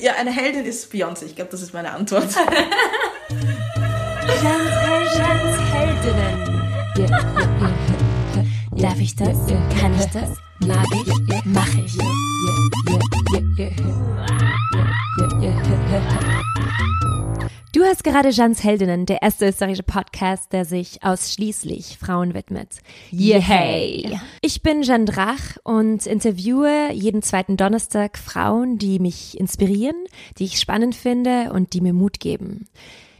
Ja, eine Heldin ist Beyoncé. Ich glaube, das ist meine Antwort. Jans Heldinnen. Darf ich das? Kann ich das? Mag ich? Mach ich. Du hast gerade Jans Heldinnen, der erste österreichische Podcast, der sich ausschließlich Frauen widmet. Yay! Ich bin Jeanne Drach und interviewe jeden zweiten Donnerstag Frauen, die mich inspirieren, die ich spannend finde und die mir Mut geben.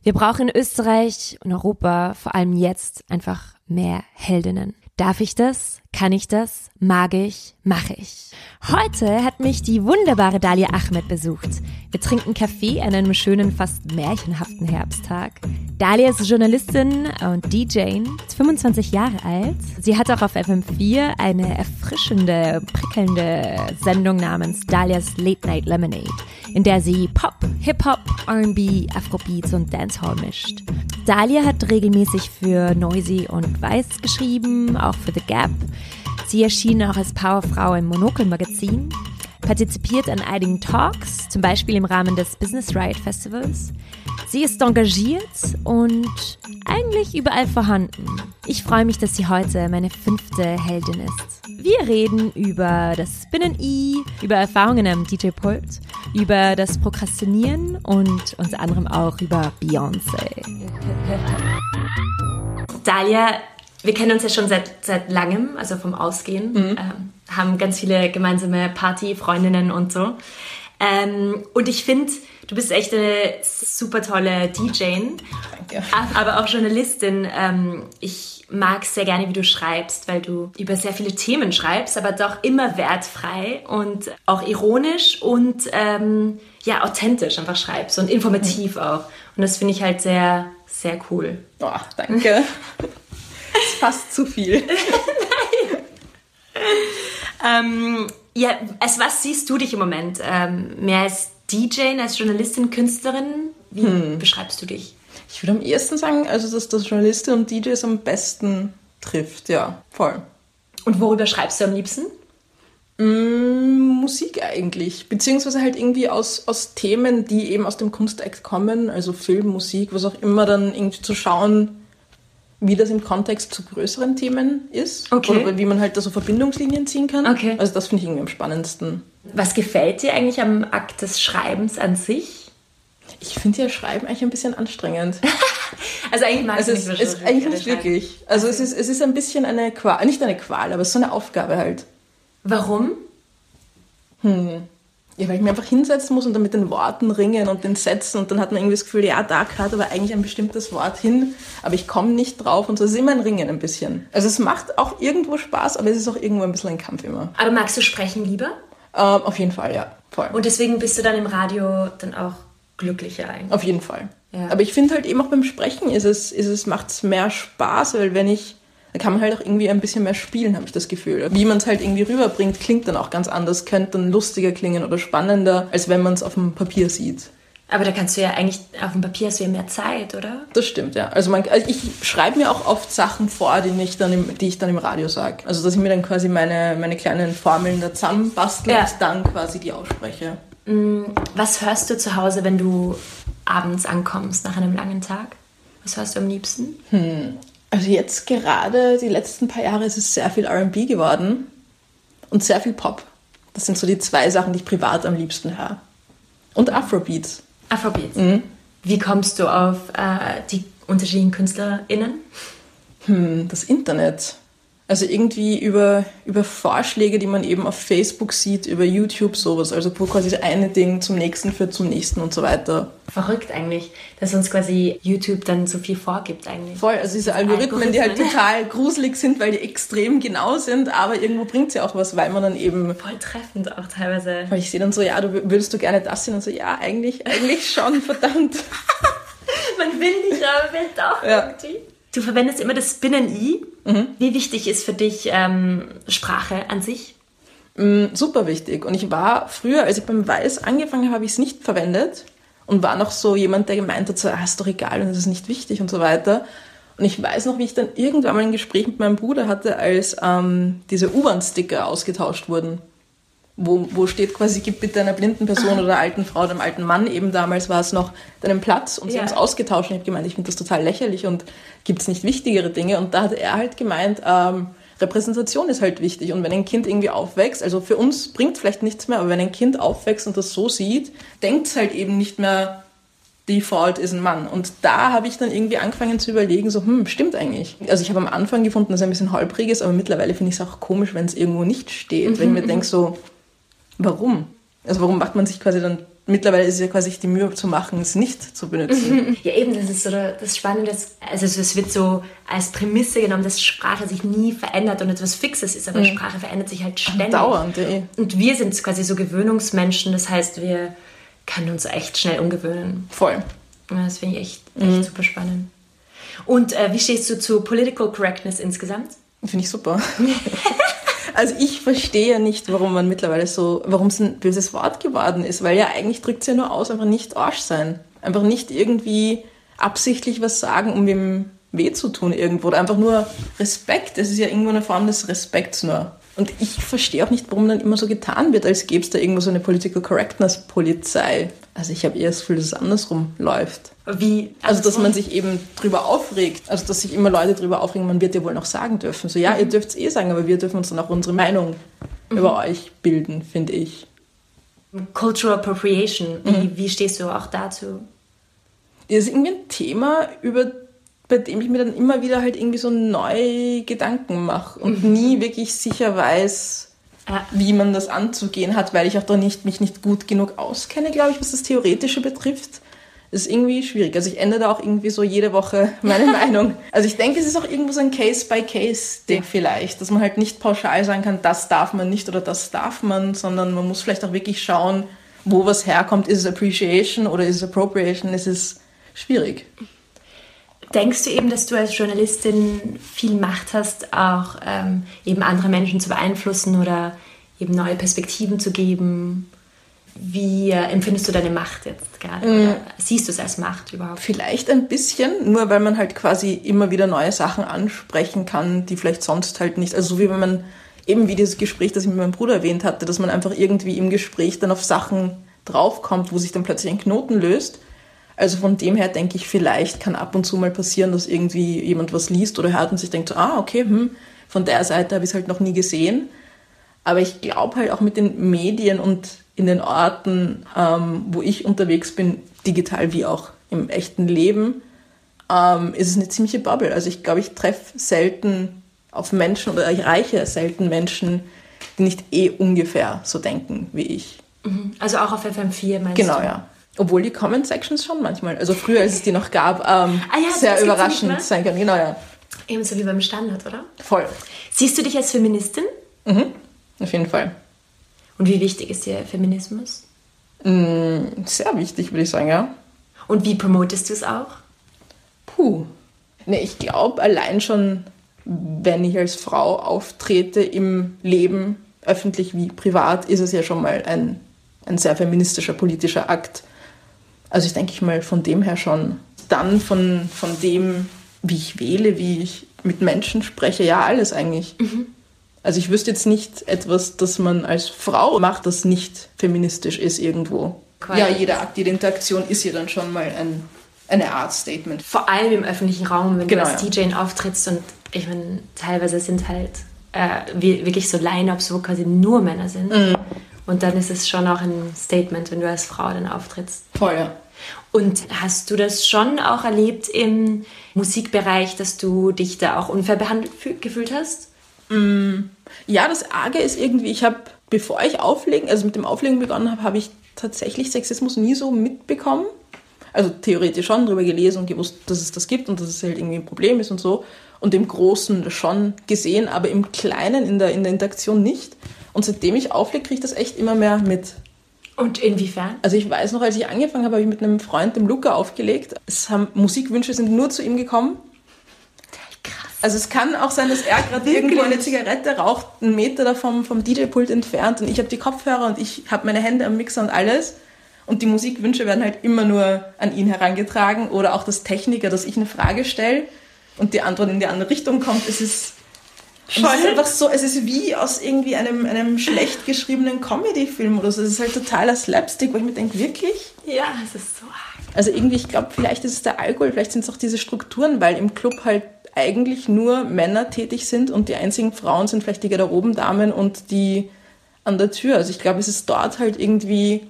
Wir brauchen in Österreich und Europa, vor allem jetzt, einfach mehr Heldinnen. Darf ich das? Kann ich das? Mag ich? Mache ich. Heute hat mich die wunderbare Dalia Ahmed besucht. Wir trinken Kaffee an einem schönen, fast märchenhaften Herbsttag. Dalia ist Journalistin und DJ, ist 25 Jahre alt. Sie hat auch auf FM4 eine erfrischende, prickelnde Sendung namens Dalias Late Night Lemonade, in der sie Pop, Hip-Hop, R&B, Afrobeats und Dancehall mischt. Dalia hat regelmäßig für Noisy und Weiß geschrieben, auch für The Gap. Sie erschien auch als Powerfrau im Monokel-Magazin, partizipiert an einigen Talks, zum Beispiel im Rahmen des Business Riot Festivals. Sie ist engagiert und eigentlich überall vorhanden. Ich freue mich, dass sie heute meine fünfte Heldin ist. Wir reden über das Spinnen-I, über Erfahrungen am DJ-Pult, über das Prokrastinieren und unter anderem auch über Beyoncé. Dalia, wir kennen uns ja schon seit, seit langem, also vom Ausgehen, ähm, haben ganz viele gemeinsame Partyfreundinnen und so. Ähm, und ich finde, du bist echt eine super tolle DJ, Danke. aber auch Journalistin. Ähm, ich mag sehr gerne, wie du schreibst, weil du über sehr viele Themen schreibst, aber doch immer wertfrei und auch ironisch und ähm, ja, authentisch einfach schreibst und informativ auch. Und das finde ich halt sehr, sehr cool. Oh, danke. Fast zu viel. Ähm, ja, als was siehst du dich im Moment? Ähm, mehr als DJ, als Journalistin, Künstlerin? Wie beschreibst du dich? Ich würde am ehesten sagen, also dass das Journalistin und DJs am besten trifft. Ja, voll. Und worüber schreibst du am liebsten? Mm, Musik eigentlich, beziehungsweise halt irgendwie aus, aus Themen, die eben aus dem Kunstakt kommen, also Film, Musik, was auch immer, dann irgendwie zu schauen, wie das im Kontext zu größeren Themen ist. Okay. Oder wie man halt da so Verbindungslinien ziehen kann. Okay. Also das finde ich irgendwie am spannendsten. Was gefällt dir eigentlich am Akt des Schreibens an sich? Ich finde ja Schreiben eigentlich ein bisschen anstrengend. Also eigentlich mag Also ich es nicht ist eigentlich nicht wirklich. Also es ist, es ist ein bisschen eine Qual, nicht eine Qual, aber es ist so eine Aufgabe halt. Warum? Ja, weil ich mir einfach hinsetzen muss und dann mit den Worten ringen und den Sätzen und dann hat man irgendwie das Gefühl, ja, da gehört aber eigentlich ein bestimmtes Wort hin, aber ich komme nicht drauf und so. Ist immer ein Ringen ein bisschen. Also es macht auch irgendwo Spaß, aber es ist auch irgendwo ein bisschen ein Kampf immer. Aber magst du sprechen lieber? Ähm, auf jeden Fall, ja. Voll. Und deswegen bist du dann im Radio dann auch glücklicher eigentlich. Auf jeden Fall. Ja. Aber ich finde halt eben auch beim Sprechen ist es, ist es, macht es mehr Spaß, weil wenn ich, dann kann man halt auch irgendwie ein bisschen mehr spielen, habe ich das Gefühl. Wie man es halt irgendwie rüberbringt, klingt dann auch ganz anders, könnte dann lustiger klingen oder spannender, als wenn man es auf dem Papier sieht. Aber da kannst du ja eigentlich, auf dem Papier hast du ja mehr Zeit, oder? Das stimmt, ja. Also, man, also ich schreibe mir auch oft Sachen vor, die ich dann im, die ich dann im Radio sage. Also dass ich mir dann quasi meine, meine kleinen Formeln da zusammenbastle Ja. und dann quasi die ausspreche. Was hörst du zu Hause, wenn du abends ankommst nach einem langen Tag? Was hörst du am liebsten? Also jetzt gerade, die letzten paar Jahre, ist es sehr viel R&B geworden und sehr viel Pop. Das sind so die zwei Sachen, die ich privat am liebsten höre. Und Afrobeats. Afrobeats. Wie kommst du auf äh, die unterschiedlichen KünstlerInnen? Hm, das Internet. Also irgendwie über, über Vorschläge, die man eben auf Facebook sieht, über YouTube sowas. Also wo quasi das eine Ding zum nächsten führt zum nächsten und so weiter. Verrückt eigentlich, dass uns quasi YouTube dann so viel vorgibt eigentlich. Voll, also diese Algorithmen, die halt total gruselig sind, weil die extrem genau sind, aber irgendwo bringt sie auch was, weil man dann eben Voll treffend auch teilweise. Weil ich sehe dann so, ja, du würdest du gerne das sehen? Und so, ja, eigentlich, eigentlich schon, verdammt. Man will nicht, aber will doch Ja. irgendwie. Du verwendest immer das Spinnen-I. Wie wichtig ist für dich ähm, Sprache an sich? Mm, super wichtig. Und ich war früher, als ich beim Weiß angefangen habe, habe ich es nicht verwendet und war noch so jemand, der gemeint hat, so, ah, ist doch egal und das ist nicht wichtig und so weiter. Und ich weiß noch, wie ich dann irgendwann mal ein Gespräch mit meinem Bruder hatte, als ähm, diese U-Bahn-Sticker ausgetauscht wurden. Wo, wo steht quasi, gib bitte einer blinden Person oder einer alten Frau oder einem alten Mann, eben damals war es noch, deinen Platz und sie Ja. haben es ausgetauscht und ich habe gemeint, ich finde das total lächerlich und gibt es nicht wichtigere Dinge und da hat er halt gemeint, ähm, Repräsentation ist halt wichtig und wenn ein Kind irgendwie aufwächst, also für uns bringt vielleicht nichts mehr, aber wenn ein Kind aufwächst und das so sieht, denkt es halt eben nicht mehr, Default ist ein Mann. Und da habe ich dann irgendwie angefangen zu überlegen, so, hm, stimmt eigentlich. Also ich habe am Anfang gefunden, dass es ein bisschen holprig ist, aber mittlerweile finde ich es auch komisch, wenn es irgendwo nicht steht. Wenn ich mir denke, so, warum? Also warum macht man sich quasi dann, mittlerweile ist es ja quasi die Mühe zu machen, es nicht zu benutzen. Ja, eben, das ist so das Spannende. Also es- wird so als Prämisse genommen, dass Sprache sich nie verändert und etwas Fixes ist, aber Sprache verändert sich halt ständig. Dauernd, eh. Und wir sind quasi so Gewöhnungsmenschen, das heißt, wir können uns echt schnell umgewöhnen. Voll. Ja, Das finde ich echt, echt super spannend. Und äh, wie stehst du zu Political Correctness insgesamt? Finde ich super. Also ich verstehe nicht, warum man mittlerweile so, warum es ein böses Wort geworden ist, weil ja eigentlich drückt es ja nur aus, einfach nicht Arsch sein. Einfach nicht irgendwie absichtlich was sagen, um wem weh zu tun irgendwo. Oder einfach nur Respekt. Es ist ja irgendwo eine Form des Respekts nur. Und ich verstehe auch nicht, warum dann immer so getan wird, als gäbe es da irgendwo so eine Political Correctness Polizei. Also ich habe eher das Gefühl, dass es andersrum läuft. Wie? Also, dass man sich eben drüber aufregt. Also, dass sich immer Leute drüber aufregen, man wird ja wohl noch sagen dürfen. So, ja, ihr dürft es eh sagen, aber wir dürfen uns dann auch unsere Meinung über euch bilden, finde ich. Cultural Appropriation, wie, wie stehst du auch dazu? Das ist irgendwie ein Thema, über, bei dem ich mir dann immer wieder halt irgendwie so neue Gedanken mache und nie wirklich sicher weiß, Ja. wie man das anzugehen hat, weil ich auch da nicht, mich nicht gut genug auskenne, glaube ich, was das Theoretische betrifft. Ist irgendwie schwierig. Also ich ändere da auch irgendwie so jede Woche meine Meinung. Also ich denke, es ist auch irgendwo so ein Case-by-Case-Ding vielleicht, dass man halt nicht pauschal sagen kann, das darf man nicht oder das darf man, sondern man muss vielleicht auch wirklich schauen, wo was herkommt. Ist es Appreciation oder ist es Appropriation? Es ist schwierig. Denkst du eben, dass du als Journalistin viel Macht hast, auch ähm, eben andere Menschen zu beeinflussen oder eben neue Perspektiven zu geben? Wie äh, empfindest du deine Macht jetzt gerade? Oder siehst du es als Macht überhaupt? Vielleicht ein bisschen, nur weil man halt quasi immer wieder neue Sachen ansprechen kann, die vielleicht sonst halt nicht. Also so wie wenn man eben wie dieses Gespräch, das ich mit meinem Bruder erwähnt hatte, dass man einfach irgendwie im Gespräch dann auf Sachen draufkommt, wo sich dann plötzlich ein Knoten löst. Also von dem her denke ich, vielleicht kann ab und zu mal passieren, dass irgendwie jemand was liest oder hört und sich denkt, so, ah, okay, hm, von der Seite habe ich es halt noch nie gesehen. Aber ich glaube halt auch mit den Medien und in den Orten, ähm, wo ich unterwegs bin, digital wie auch im echten Leben, ähm, ist es eine ziemliche Bubble. Also ich glaube, ich treffe selten auf Menschen oder ich erreiche selten Menschen, die nicht eh ungefähr so denken wie ich. Also auch auf FM4 meinst Genau, du? ja. Obwohl die Comment Sections schon manchmal, also früher, als es die noch gab, ähm, Ah ja, sehr nicht überraschend sein können. Genau, ja. Ebenso wie beim Standard, oder? Voll. Siehst du dich als Feministin? Auf jeden Fall. Und wie wichtig ist dir Feminismus? Sehr wichtig, würde ich sagen, ja. Und wie promotest du es auch? Puh. Ne, ich glaube allein schon, wenn ich als Frau auftrete im Leben, öffentlich wie privat, ist es ja schon mal ein, ein sehr feministischer politischer Akt. Also ich denke ich mal von dem her schon. Dann von, von dem, wie ich wähle, wie ich mit Menschen spreche, ja alles eigentlich. Also ich wüsste jetzt nicht etwas, das man als Frau macht, das nicht feministisch ist irgendwo. Quasi. Ja, jeder Akt, jede Interaktion ist ja dann schon mal ein, eine Art Statement. Vor allem im öffentlichen Raum, wenn Genau, du als ja. DJ auftrittst und ich meine, teilweise sind halt äh, wirklich so Line-Ups, wo quasi nur Männer sind. Mhm. Und dann ist es schon auch ein Statement, wenn du als Frau dann auftrittst. Voll, ja. Und hast du das schon auch erlebt im Musikbereich, dass du dich da auch unfair behandelt fü- gefühlt hast? Ja, das Arge ist irgendwie, ich habe, bevor ich auflegen, also mit dem Auflegen begonnen habe, habe ich tatsächlich Sexismus nie so mitbekommen. Also theoretisch schon drüber gelesen und gewusst, dass es das gibt und dass es halt irgendwie ein Problem ist und so. Und im Großen schon gesehen, aber im Kleinen, in der, in der Interaktion nicht. Und seitdem ich auflege, kriege ich das echt immer mehr mit. Und inwiefern? Also ich weiß noch, als ich angefangen habe, habe ich mit einem Freund, dem Luca, aufgelegt. Es haben Musikwünsche sind nur zu ihm gekommen. Also es kann auch sein, dass er gerade irgendwo eine Zigarette raucht, einen Meter davon vom DJ-Pult entfernt und ich habe die Kopfhörer und ich habe meine Hände am Mixer und alles. Und die Musikwünsche werden halt immer nur an ihn herangetragen oder auch das Techniker, dass ich eine Frage stelle und die Antwort in die andere Richtung kommt. Es ist es ist einfach so, es ist wie aus irgendwie einem, einem schlecht geschriebenen Comedy-Film oder so. Es ist halt totaler Slapstick, wo ich mir denke, wirklich? Ja, es ist so arg. Also irgendwie, ich glaube, vielleicht ist es der Alkohol, vielleicht sind es auch diese Strukturen, weil im Club halt eigentlich nur Männer tätig sind und die einzigen Frauen sind vielleicht die Garderobendamen und die an der Tür. Also ich glaube, es ist dort halt irgendwie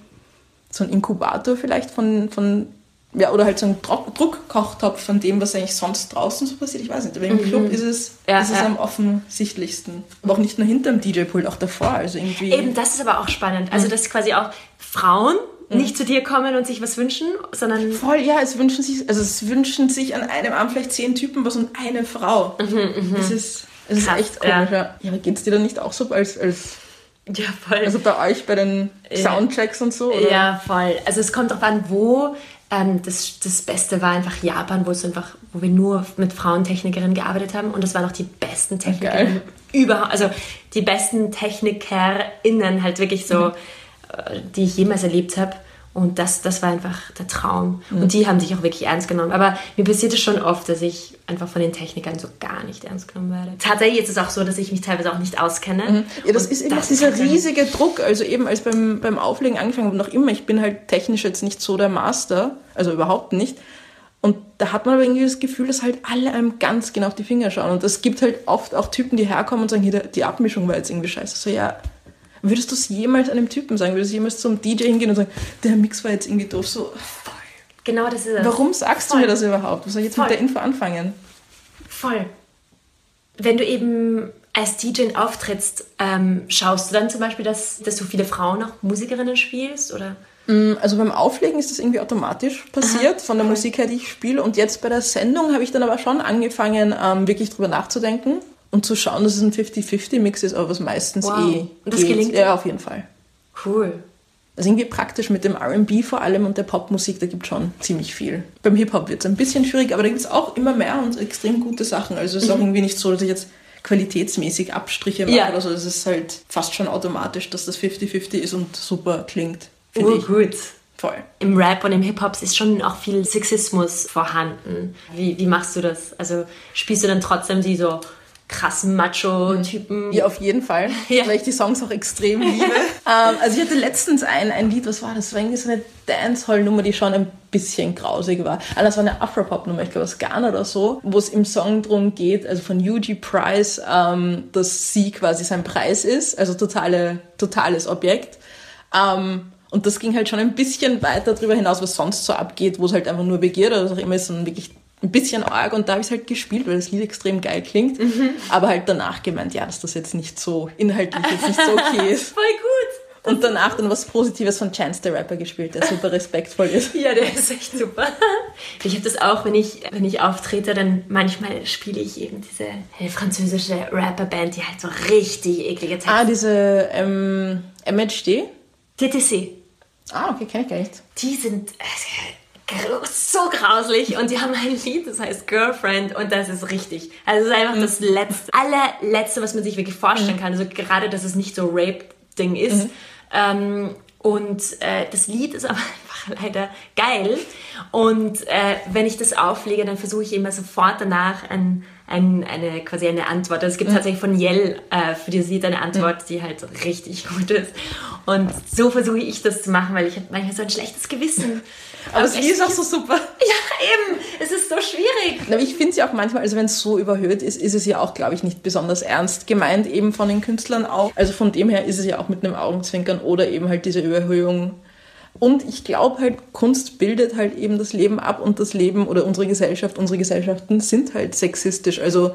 so ein Inkubator vielleicht von, von ja, oder halt so ein Druck Druckkochtopf von dem, was eigentlich sonst draußen so passiert. Ich weiß nicht, aber im mhm. Club ist es, ja, ist es ja. am offensichtlichsten. Aber auch nicht nur hinterm DJ-Pult, auch davor. Also irgendwie. Eben, das ist aber auch spannend. Also, mhm. dass quasi auch Frauen mhm. nicht zu dir kommen und sich was wünschen, sondern. Voll, ja, es wünschen sich, also es wünschen sich an einem Abend vielleicht zehn Typen was und eine Frau. Mhm, mh. Das ist, das ist echt komisch. Ja, ja es dir dann nicht auch so als, als ja, voll. Also bei euch bei den Soundchecks ja. und so? Oder? Ja, voll. Also es kommt darauf an, wo. Ähm, das, das Beste war einfach Japan, wo es einfach, wo wir nur mit Frauentechnikerinnen gearbeitet haben und das waren auch die besten Technikerinnen überhaupt, also die besten TechnikerInnen halt wirklich so, mhm. Äh, die ich jemals erlebt habe. Und das, das war einfach der Traum. Mhm. Und die haben sich auch wirklich ernst genommen. Aber mir passiert es schon oft, dass ich einfach von den Technikern so gar nicht ernst genommen werde. Tatsächlich ist es auch so, dass ich mich teilweise auch nicht auskenne. Mhm. Ja, das ist immer das dieser riesige Druck. Also eben als beim, beim Auflegen angefangen habe, noch immer, ich bin halt technisch jetzt nicht so der Master, also überhaupt nicht. Und da hat man aber irgendwie das Gefühl, dass halt alle einem ganz genau auf die Finger schauen. Und es gibt halt oft auch Typen, die herkommen und sagen, hier, die Abmischung war jetzt irgendwie scheiße. So, ja, Würdest du es jemals einem Typen sagen? Würdest du jemals zum DJ hingehen und sagen, der Mix war jetzt irgendwie doof? So, voll. Genau das ist es. Warum sagst voll. du mir das überhaupt? Was soll ich jetzt voll. mit der Info anfangen? Voll. Wenn du eben als DJ auftrittst, ähm, schaust du dann zum Beispiel, dass, dass du viele Frauen auch Musikerinnen spielst? Oder? Mm, also beim Auflegen ist das irgendwie automatisch passiert, Aha, von der cool. Musik her, die ich spiele. Und jetzt bei der Sendung habe ich dann aber schon angefangen, ähm, wirklich drüber nachzudenken und zu schauen, dass es ein 50-50-Mix ist, aber was meistens wow. eh. Und das geht. gelingt? Ja, auf jeden Fall. Cool. Also irgendwie praktisch mit dem RB vor allem und der Popmusik, da gibt es schon ziemlich viel. Beim Hip-Hop wird es ein bisschen schwierig, aber da gibt es auch immer mehr und extrem gute Sachen. Also es ist mhm. auch irgendwie nicht so, dass ich jetzt qualitätsmäßig Abstriche mache ja. oder so. Es ist halt fast schon automatisch, dass das 50-50 ist und super klingt. Oh, ich. gut. Voll. Im Rap und im Hip-Hop ist schon auch viel Sexismus vorhanden. Wie, wie machst du das? Also spielst du dann trotzdem die so krassen Macho-Typen. Ja, auf jeden Fall, ja. weil ich die Songs auch extrem liebe. ähm, also ich hatte letztens ein, ein Lied, was war das? Das war irgendwie so eine Dancehall-Nummer, die schon ein bisschen grausig war. Also das war eine Afropop-Nummer, ich glaube aus Ghana oder so, wo es im Song drum geht, also von UG Price, ähm, dass sie quasi sein Preis ist, also totale, totales Objekt. Ähm, und das ging halt schon ein bisschen weiter darüber hinaus, was sonst so abgeht, wo es halt einfach nur Begierde oder was auch immer ist, sondern wirklich ein bisschen arg und da habe ich es halt gespielt, weil das Lied extrem geil klingt. Mhm. Aber halt danach gemeint, ja, dass das jetzt nicht so inhaltlich jetzt nicht so okay ist. Voll gut. Und danach dann was Positives von Chance the Rapper gespielt, der super respektvoll ist. Ja, der ist echt super. Ich habe das auch, wenn ich, wenn ich auftrete, dann manchmal spiele ich eben diese hey, französische Rapperband, die halt so richtig eklige Texte. Ah, diese ähm, MHD? TTC. Ah, okay, kenne ich gar nicht. Die sind. Äh, so grauslich und die haben ein Lied, das heißt Girlfriend und das ist richtig. Also es ist einfach mhm. das letzte, allerletzte, was man sich wirklich vorstellen mhm. kann. Also gerade, dass es nicht so Rape-Ding ist. Mhm. Ähm, und äh, das Lied ist aber einfach leider geil. Und äh, wenn ich das auflege, dann versuche ich immer sofort danach ein, ein, eine quasi eine Antwort. Also es gibt mhm. tatsächlich von Yell äh, für dieses Lied eine Antwort, mhm. die halt richtig gut ist. Und so versuche ich das zu machen, weil ich habe manchmal so ein schlechtes Gewissen. Aber Lied ist auch so super. Ja, eben. Es ist so schwierig. Aber ich finde es ja auch manchmal, also wenn es so überhöht ist, ist es ja auch, glaube ich, nicht besonders ernst gemeint, eben von den Künstlern auch. Also von dem her ist es ja auch mit einem Augenzwinkern oder eben halt diese Überhöhung. Und ich glaube halt, Kunst bildet halt eben das Leben ab und das Leben oder unsere Gesellschaft, unsere Gesellschaften sind halt sexistisch. Also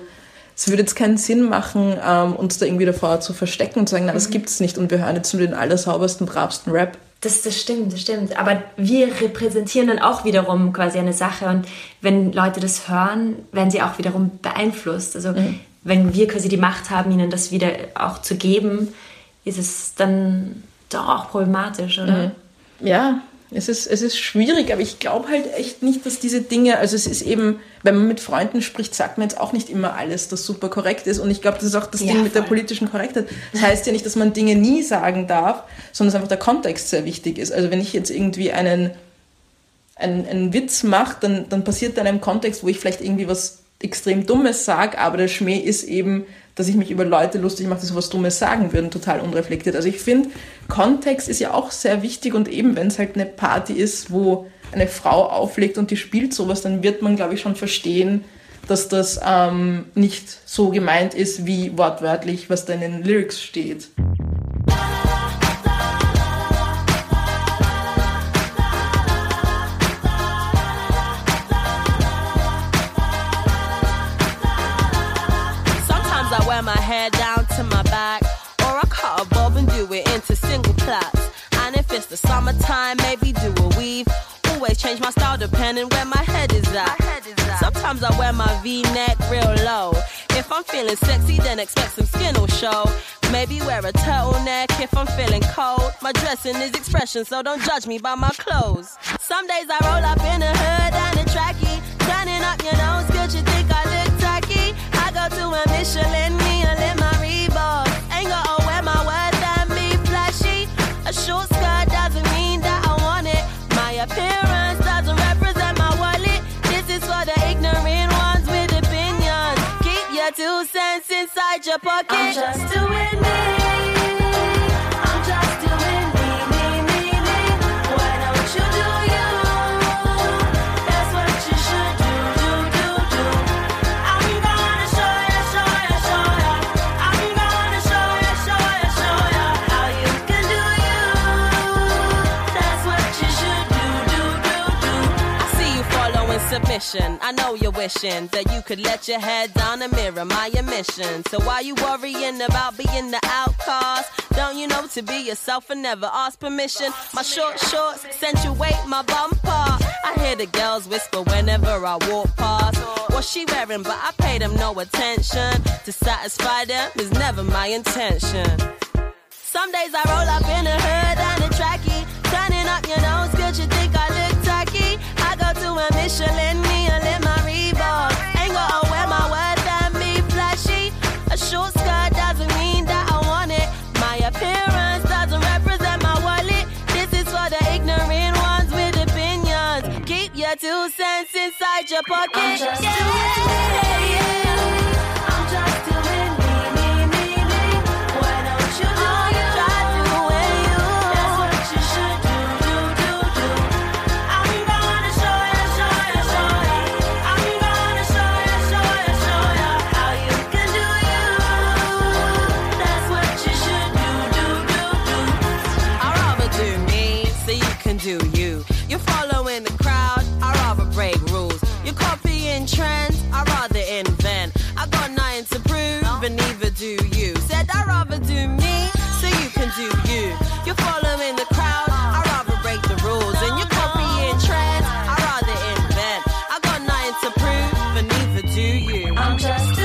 es würde jetzt keinen Sinn machen, ähm, uns da irgendwie davor zu verstecken und zu sagen, nein, das mhm. gibt's nicht und wir hören jetzt nur den allersaubersten, bravsten Rap. Das, das stimmt, das stimmt. Aber wir repräsentieren dann auch wiederum quasi eine Sache und wenn Leute das hören, werden sie auch wiederum beeinflusst. Also mhm. wenn wir quasi die Macht haben, ihnen das wieder auch zu geben, ist es dann doch auch problematisch, oder? Mhm. Ja, es ist, es ist schwierig, aber ich glaube halt echt nicht, dass diese Dinge, also es ist eben, wenn man mit Freunden spricht, sagt man jetzt auch nicht immer alles, das super korrekt ist. Und ich glaube, das ist auch das ja, Ding mit der politischen Korrektheit. Das heißt ja nicht, dass man Dinge nie sagen darf, sondern dass einfach der Kontext sehr wichtig ist. Also wenn ich jetzt irgendwie einen, einen, einen Witz mache, dann, dann passiert dann in einem Kontext, wo ich vielleicht irgendwie was extrem Dummes sage, aber der Schmäh ist eben, dass ich mich über Leute lustig mache, die sowas Dummes sagen würden, total unreflektiert. Also ich finde, Kontext ist ja auch sehr wichtig und eben wenn es halt eine Party ist, wo eine Frau auflegt und die spielt sowas, dann wird man, glaube ich, schon verstehen, dass das ähm, nicht so gemeint ist, wie wortwörtlich, was da in den Lyrics steht. It's the summertime, maybe do a weave. Always change my style depending where my head is at. Sometimes I wear my V-neck real low. If I'm feeling sexy, then expect some skin will show. Maybe wear a turtleneck if I'm feeling cold. My dressing is expression, so don't judge me by my clothes. Some days I roll up in a hood and a trackie. Turning up your nose, good you think I look I go to a Michelin, me a in my Reebok. Ain't gotta wear my words and be flashy. A short skirt doesn't mean that I want it. My appearance doesn't represent my wallet. This is for the ignorant ones with opinions. Keep your two cents inside your pocket. I'm just doing me. That you could let your head down and mirror my admission. So why you worrying about being the outcast? Don't you know to be yourself and never ask permission? My short shorts accentuate my bumper. I hear the girls whisper whenever I walk past. What's she wearing? But I pay them no attention. To satisfy them is never my intention. Some days I roll up in a hood and a trackie, turning up your nose, you think I look tacky? I go to a Michelin meal cents inside your pocket. just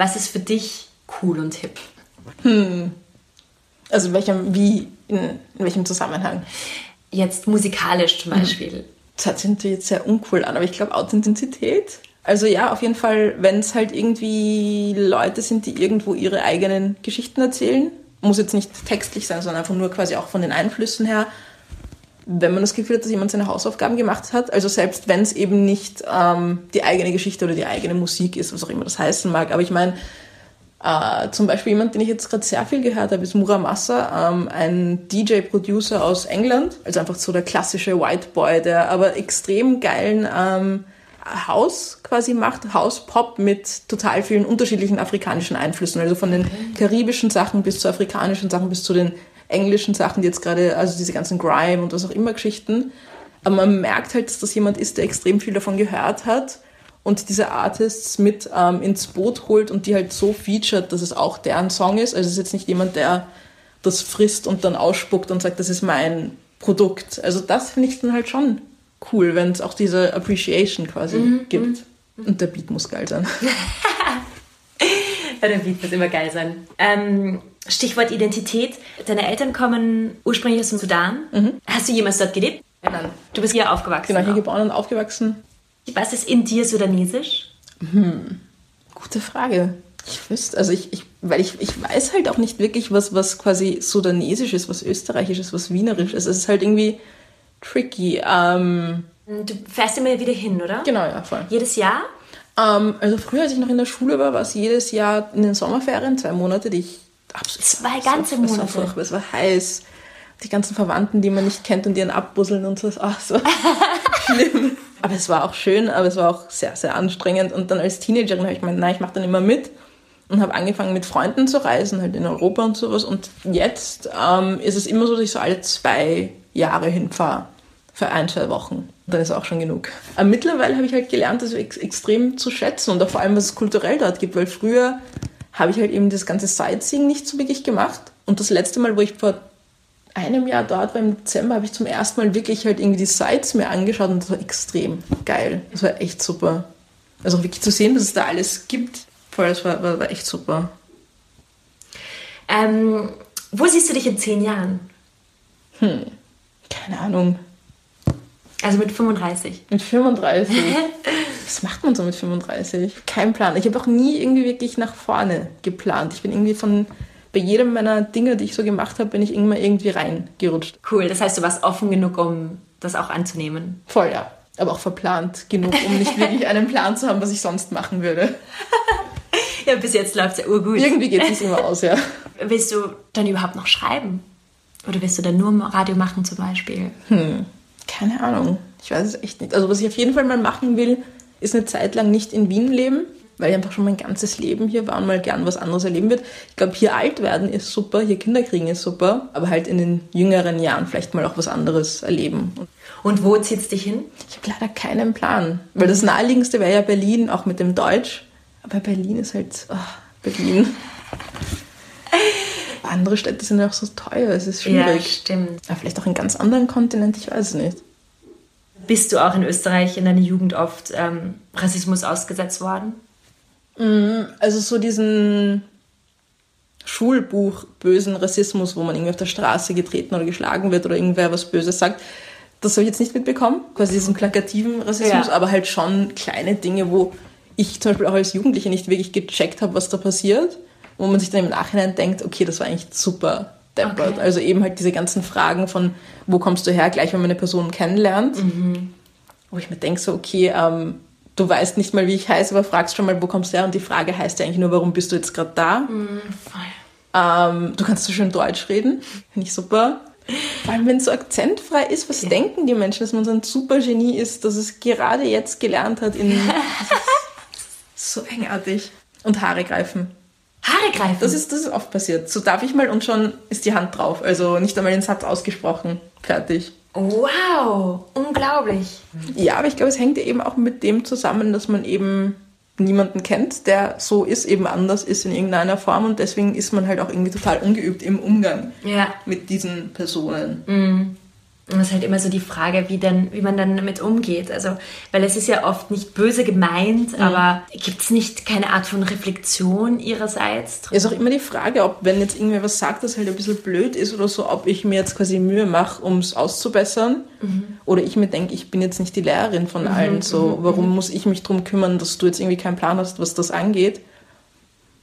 Was ist für dich cool und hip? Hm. Also in welchem, wie, in, in welchem Zusammenhang? Jetzt musikalisch zum hm. Beispiel. Hm. Das hört sich jetzt sehr uncool an, aber ich glaube Authentizität. Also ja, auf jeden Fall, wenn es halt irgendwie Leute sind, die irgendwo ihre eigenen Geschichten erzählen, muss jetzt nicht textlich sein, sondern einfach nur quasi auch von den Einflüssen her, wenn man das Gefühl hat, dass jemand seine Hausaufgaben gemacht hat. Also selbst wenn es eben nicht ähm, die eigene Geschichte oder die eigene Musik ist, was auch immer das heißen mag. Aber ich meine, äh, zum Beispiel jemand, den ich jetzt gerade sehr viel gehört habe, ist Muramasa, ähm, ein DJ-Producer aus England. Also einfach so der klassische White Boy, der aber extrem geilen ähm, House quasi macht, House-Pop mit total vielen unterschiedlichen afrikanischen Einflüssen. Also von den karibischen Sachen bis zu afrikanischen Sachen bis zu den englischen Sachen, die jetzt gerade, also diese ganzen Grime und was auch immer Geschichten. Aber man merkt halt, dass das jemand ist, der extrem viel davon gehört hat und diese Artists mit ähm, ins Boot holt und die halt so featured, dass es auch deren Song ist. Also es ist jetzt nicht jemand, der das frisst und dann ausspuckt und sagt, das ist mein Produkt. Also das finde ich dann halt schon cool, wenn es auch diese Appreciation quasi mhm. gibt. Mhm. Und der Beat muss geil sein. ja, der Beat muss immer geil sein. Ähm, Stichwort Identität. Deine Eltern kommen ursprünglich aus dem Sudan. Mhm. Hast du jemals dort gelebt? Nein. Du bist hier aufgewachsen. Genau, hier geboren und aufgewachsen. Was ist in dir sudanesisch? Hm, gute Frage. Ich wüsste, also ich, ich, weil ich, ich weiß halt auch nicht wirklich, was, was quasi sudanesisch ist, was österreichisch ist, was wienerisch ist. Es ist halt irgendwie tricky. Ähm, du fährst immer wieder hin, oder? Genau, ja, voll. Jedes Jahr? Ähm, also früher, als ich noch in der Schule war, war es jedes Jahr in den Sommerferien, zwei Monate, die ich absolut... Zwei ganze Monate? Es war furchtbar, es war heiß. Die ganzen Verwandten, die man nicht kennt und die einen abbusseln und so. Ach, so schlimm. Aber es war auch schön, aber es war auch sehr, sehr anstrengend. Und dann als Teenagerin habe ich gemeint, nein, ich mache dann immer mit und habe angefangen mit Freunden zu reisen, halt in Europa und sowas. Und jetzt ähm, ist es immer so, dass ich so alle zwei Jahre hinfahre für ein, zwei Wochen. Und dann ist auch schon genug. Aber mittlerweile habe ich halt gelernt, das ex extrem zu schätzen und auch vor allem, was es kulturell dort gibt, weil früher habe ich halt eben das ganze Sightseeing nicht so wirklich gemacht. Und das letzte Mal, wo ich vor einem Jahr dort war, im Dezember, habe ich zum ersten Mal wirklich halt irgendwie die Sites mir angeschaut und das war extrem geil. Das war echt super. Also wirklich zu sehen, dass es da alles gibt, voll, das war, war, war echt super. Ähm, wo siehst du dich in zehn Jahren? Hm, keine Ahnung. Also mit 35? Mit 35? Was macht man so mit 35? Kein Plan. Ich habe auch nie irgendwie wirklich nach vorne geplant. Ich bin irgendwie von bei jedem meiner Dinge, die ich so gemacht habe, bin ich immer irgendwie reingerutscht. Cool, das heißt, du warst offen genug, um das auch anzunehmen. Voll, ja. Aber auch verplant genug, um nicht wirklich einen Plan zu haben, was ich sonst machen würde. ja, bis jetzt läuft es ja urgut. Irgendwie geht es immer aus, ja. Willst du dann überhaupt noch schreiben? Oder willst du dann nur Radio machen zum Beispiel? Hm, keine Ahnung. Ich weiß es echt nicht. Also was ich auf jeden Fall mal machen will, ist eine Zeit lang nicht in Wien leben, weil ich einfach schon mein ganzes Leben hier war und mal gern was anderes erleben wird. Ich glaube, hier alt werden ist super, hier Kinder kriegen ist super, aber halt in den jüngeren Jahren vielleicht mal auch was anderes erleben. Und wo zieht es dich hin? Ich habe leider keinen Plan, weil das naheliegendste wäre ja Berlin, auch mit dem Deutsch. Aber Berlin ist halt oh, Berlin. Andere Städte sind ja auch so teuer, es ist schwierig. Ja, stimmt. Aber vielleicht auch in ganz anderen Kontinent, ich weiß es nicht. Bist du auch in Österreich in deiner Jugend oft ähm, Rassismus ausgesetzt worden? Mhm, also so diesen Schulbuch bösen Rassismus, wo man irgendwie auf der Straße getreten oder geschlagen wird oder irgendwer was Böses sagt. Das habe ich jetzt nicht mitbekommen, quasi diesen plakativen Rassismus, ja. aber halt schon kleine Dinge, wo ich zum Beispiel auch als Jugendliche nicht wirklich gecheckt habe, was da passiert, wo man sich dann im Nachhinein denkt, okay, das war eigentlich super deppert. Okay. Also eben halt diese ganzen Fragen von, wo kommst du her, gleich wenn man eine Person kennenlernt, mhm. wo ich mir denke, so, okay, ähm, du weißt nicht mal, wie ich heiße, aber fragst schon mal, wo kommst du her? Und die Frage heißt ja eigentlich nur, warum bist du jetzt gerade da? Mm, ähm, du kannst so schön Deutsch reden, finde ich super. Vor allem, wenn es so akzentfrei ist, was ja. denken die Menschen, dass man so ein super Genie ist, dass es gerade jetzt gelernt hat in... so engartig. Und Haare greifen. Haare greifen? Das ist, das ist oft passiert. So darf ich mal und schon ist die Hand drauf. Also nicht einmal den Satz ausgesprochen. Fertig. Wow, unglaublich. Ja, aber ich glaube, es hängt eben auch mit dem zusammen, dass man eben niemanden kennt, der so ist, eben anders ist in irgendeiner Form und deswegen ist man halt auch irgendwie total ungeübt im Umgang ja. mit diesen Personen. Mhm. Und es ist halt immer so die Frage, wie, dann, wie man dann damit umgeht. Also, weil es ist ja oft nicht böse gemeint, mhm. aber gibt es nicht keine Art von Reflexion ihrerseits? Es ist auch immer die Frage, ob, wenn jetzt irgendwer was sagt, das halt ein bisschen blöd ist oder so, ob ich mir jetzt quasi Mühe mache, um es auszubessern. Mhm. Oder ich mir denke, ich bin jetzt nicht die Lehrerin von mhm. allen. So, mhm. warum mhm. muss ich mich darum kümmern, dass du jetzt irgendwie keinen Plan hast, was das angeht?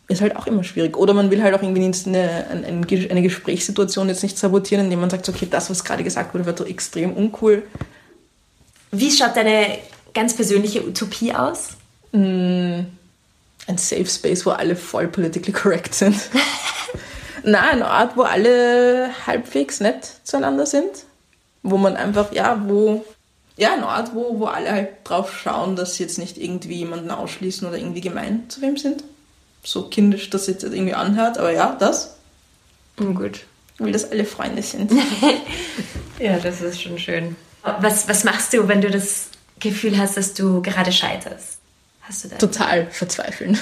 Ist halt auch immer schwierig. Oder man will halt auch irgendwie eine, eine, Gesprächssituation jetzt nicht sabotieren, indem man sagt, okay, das, was gerade gesagt wurde, wird so extrem uncool. Wie schaut deine ganz persönliche Utopie aus? Mm, ein Safe Space, wo alle voll politically correct sind. Na, ein Ort, wo alle halbwegs nett zueinander sind. Wo man einfach, ja, wo, ja, ein Ort, wo, wo alle halt drauf schauen, dass sie jetzt nicht irgendwie jemanden ausschließen oder irgendwie gemein zu wem sind so kindisch das jetzt irgendwie anhört, aber ja, das. Oh, gut. Weil das alle Freunde sind. ja, das ist schon schön. Was, was machst du, wenn du das Gefühl hast, dass du gerade scheiterst? hast du da? Total verzweifeln.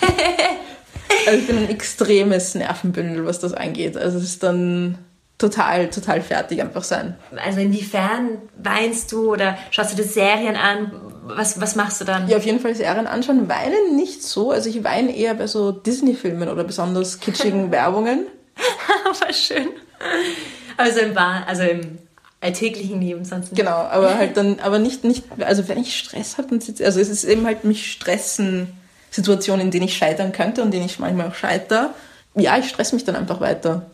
also ich bin ein extremes Nervenbündel, was das angeht. Also es ist dann total, total fertig einfach sein. Also inwiefern weinst du oder schaust du dir Serien an? Was, was machst du dann? Ja, auf jeden Fall Serien anschauen. Weinen nicht so. Also ich weine eher bei so Disney-Filmen oder besonders kitschigen Werbungen. Aber schön. Also im Bahn, also im alltäglichen Leben sonst nicht. Genau, aber halt dann, aber nicht, nicht, also wenn ich Stress habe, also es ist eben halt mich stressen Situationen, in denen ich scheitern könnte und in denen ich manchmal auch scheitere. Ja, ich stress mich dann einfach weiter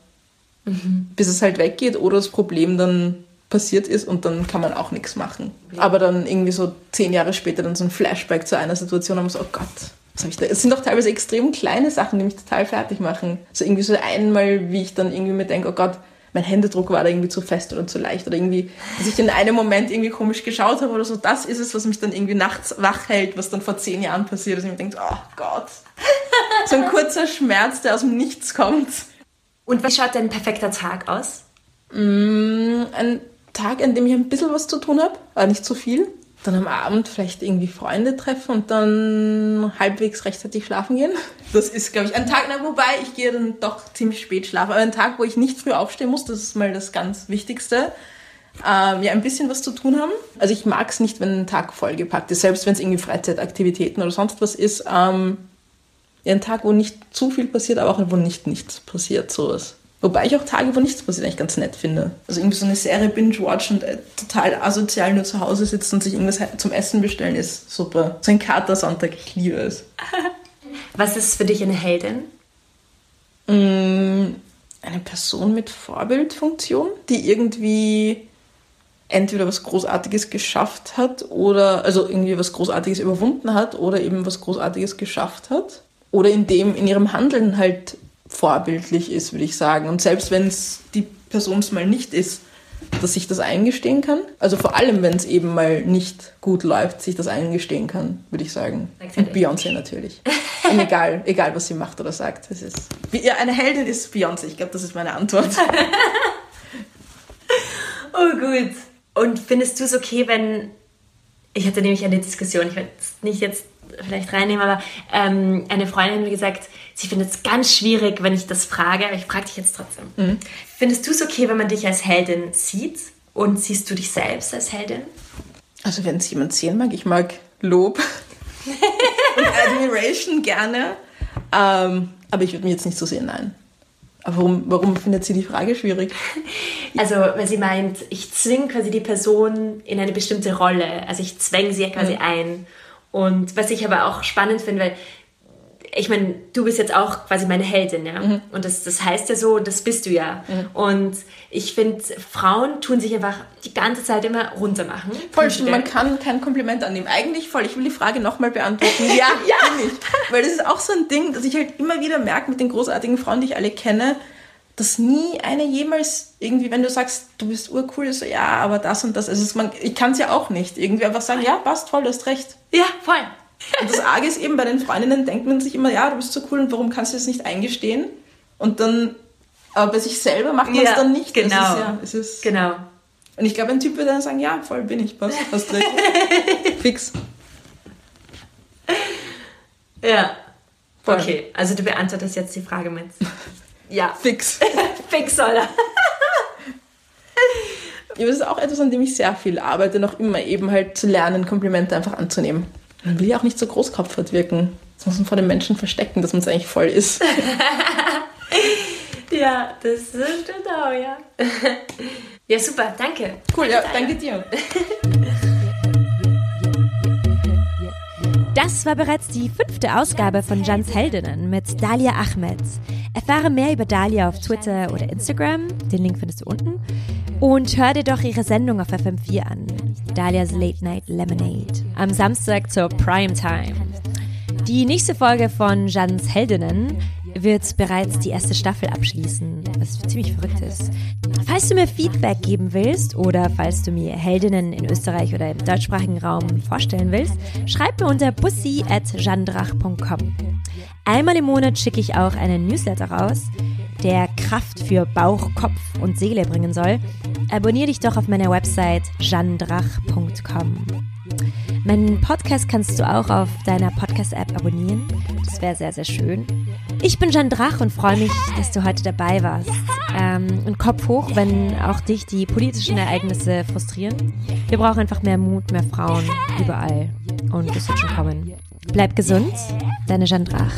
mhm. bis es halt weggeht oder das Problem dann passiert ist und dann kann man auch nichts machen. Aber dann irgendwie so zehn Jahre später dann so ein Flashback zu einer Situation haben so, oh Gott, was habe ich da? Es sind doch teilweise extrem kleine Sachen, die mich total fertig machen. So irgendwie so einmal, wie ich dann irgendwie mir denke, oh Gott, mein Händedruck war da irgendwie zu fest oder zu leicht oder irgendwie, dass ich in einem Moment irgendwie komisch geschaut habe oder so. Das ist es, was mich dann irgendwie nachts wach hält, was dann vor zehn Jahren passiert ist. Und ich mir denke, oh Gott. So ein kurzer Schmerz, der aus dem Nichts kommt. Und wie schaut dein perfekter Tag aus? Mm, ein Tag, an dem ich ein bisschen was zu tun habe, aber nicht zu viel. Dann am Abend vielleicht irgendwie Freunde treffen und dann halbwegs rechtzeitig schlafen gehen. Das ist, glaube ich, ein Tag, na, wobei ich gehe dann doch ziemlich spät schlafen. Aber ein Tag, wo ich nicht früh aufstehen muss, das ist mal das ganz Wichtigste. Ähm, ja, ein bisschen was zu tun haben. Also ich mag es nicht, wenn ein Tag vollgepackt ist, selbst wenn es irgendwie Freizeitaktivitäten oder sonst was ist. Ähm, ein Tag, wo nicht zu viel passiert, aber auch wo nicht nichts passiert, sowas. Wobei ich auch Tage, wo nichts passiert, eigentlich ganz nett finde. Also irgendwie so eine Serie binge-watch und äh, total asozial nur zu Hause sitzen und sich irgendwas zum Essen bestellen, ist super. So ein Katersonntag, ich liebe es. Was ist für dich eine Heldin? Mm, eine Person mit Vorbildfunktion, die irgendwie entweder was Großartiges geschafft hat oder, also irgendwie was Großartiges überwunden hat oder eben was Großartiges geschafft hat oder in dem, in ihrem Handeln halt vorbildlich ist, würde ich sagen. Und selbst wenn es die Person es mal nicht ist, dass ich das eingestehen kann. Also vor allem, wenn es eben mal nicht gut läuft, sich das eingestehen kann, würde ich sagen. Und Beyoncé natürlich. Und egal, egal, was sie macht oder sagt. Das ist, ja, eine Heldin ist Beyoncé. Ich glaube, das ist meine Antwort. oh, gut. Und findest du es okay, wenn. Ich hatte nämlich eine Diskussion, ich werde es nicht jetzt vielleicht reinnehmen, aber ähm, eine Freundin hat mir gesagt, sie findet es ganz schwierig, wenn ich das frage, aber ich frage dich jetzt trotzdem. Mhm. Findest du es okay, wenn man dich als Heldin sieht und siehst du dich selbst als Heldin? Also wenn es jemand sehen mag, ich mag Lob und Admiration gerne, ähm, aber ich würde mir jetzt nicht so sehen, nein. Aber warum, warum findet sie die Frage schwierig? Also, weil sie meint, ich zwinge quasi die Person in eine bestimmte Rolle. Also ich zwänge sie ja quasi mhm. ein. Und was ich aber auch spannend finde, weil ich meine, du bist jetzt auch quasi meine Heldin, ja. Mhm. Und das, das heißt ja so, das bist du ja. Mhm. Und ich finde, Frauen tun sich einfach die ganze Zeit immer runtermachen. Voll stimmt, man kann kein Kompliment annehmen. Eigentlich voll, ich will die Frage nochmal beantworten. Ja, ja. bin ich. Weil das ist auch so ein Ding, dass ich halt immer wieder merke mit den großartigen Frauen, die ich alle kenne, dass nie eine jemals irgendwie, wenn du sagst, du bist urcool, so ja, aber das und das, also ist man, ich kann es ja auch nicht. Irgendwie einfach sagen, ja, passt voll, du hast recht. Ja, voll. Und das Arge ist eben, bei den Freundinnen denkt man sich immer, ja, du bist so cool und warum kannst du das nicht eingestehen? Und dann, aber bei sich selber macht man es ja, dann nicht. Genau. Ist, ja, es ist genau. Und ich glaube, ein Typ würde dann sagen, ja, voll bin ich, passt, hast recht. Fix. Ja. Voll. Okay, also du beantwortest jetzt die Frage mit ja. Fix. Fix soll er. ja, das ist auch etwas, an dem ich sehr viel arbeite, noch immer eben halt zu lernen, Komplimente einfach anzunehmen. Man will ja auch nicht so großkopfert wirken. Das muss man vor den Menschen verstecken, dass man es eigentlich voll ist. ja, das stimmt auch, ja. ja, super, danke. Cool, ja, danke dir. Das war bereits die fünfte Ausgabe von Jans Heldinnen mit Dalia Ahmed. Erfahre mehr über Dalia auf Twitter oder Instagram, den Link findest du unten. Und hör dir doch ihre Sendung auf FM4 an, Dalias Late Night Lemonade, am Samstag zur Primetime. Die nächste Folge von Jans Heldinnen wird bereits die erste Staffel abschließen, was ziemlich verrückt ist. Falls du mir Feedback geben willst oder falls du mir Heldinnen in Österreich oder im deutschsprachigen Raum vorstellen willst, schreib mir unter bussi.jandrach.com. Einmal im Monat schicke ich auch einen Newsletter raus, der Kraft für Bauch, Kopf und Seele bringen soll. Abonnier dich doch auf meiner Website jandrach.com. Meinen Podcast kannst du auch auf deiner Podcast-App abonnieren. Das wäre sehr, sehr schön. Ich bin Jeanne Drach und freue mich, dass du heute dabei warst. Ähm, und Kopf hoch, wenn auch dich die politischen Ereignisse frustrieren. Wir brauchen einfach mehr Mut, mehr Frauen überall. Und das wird schon kommen. Bleib gesund, deine Jeanne Drach.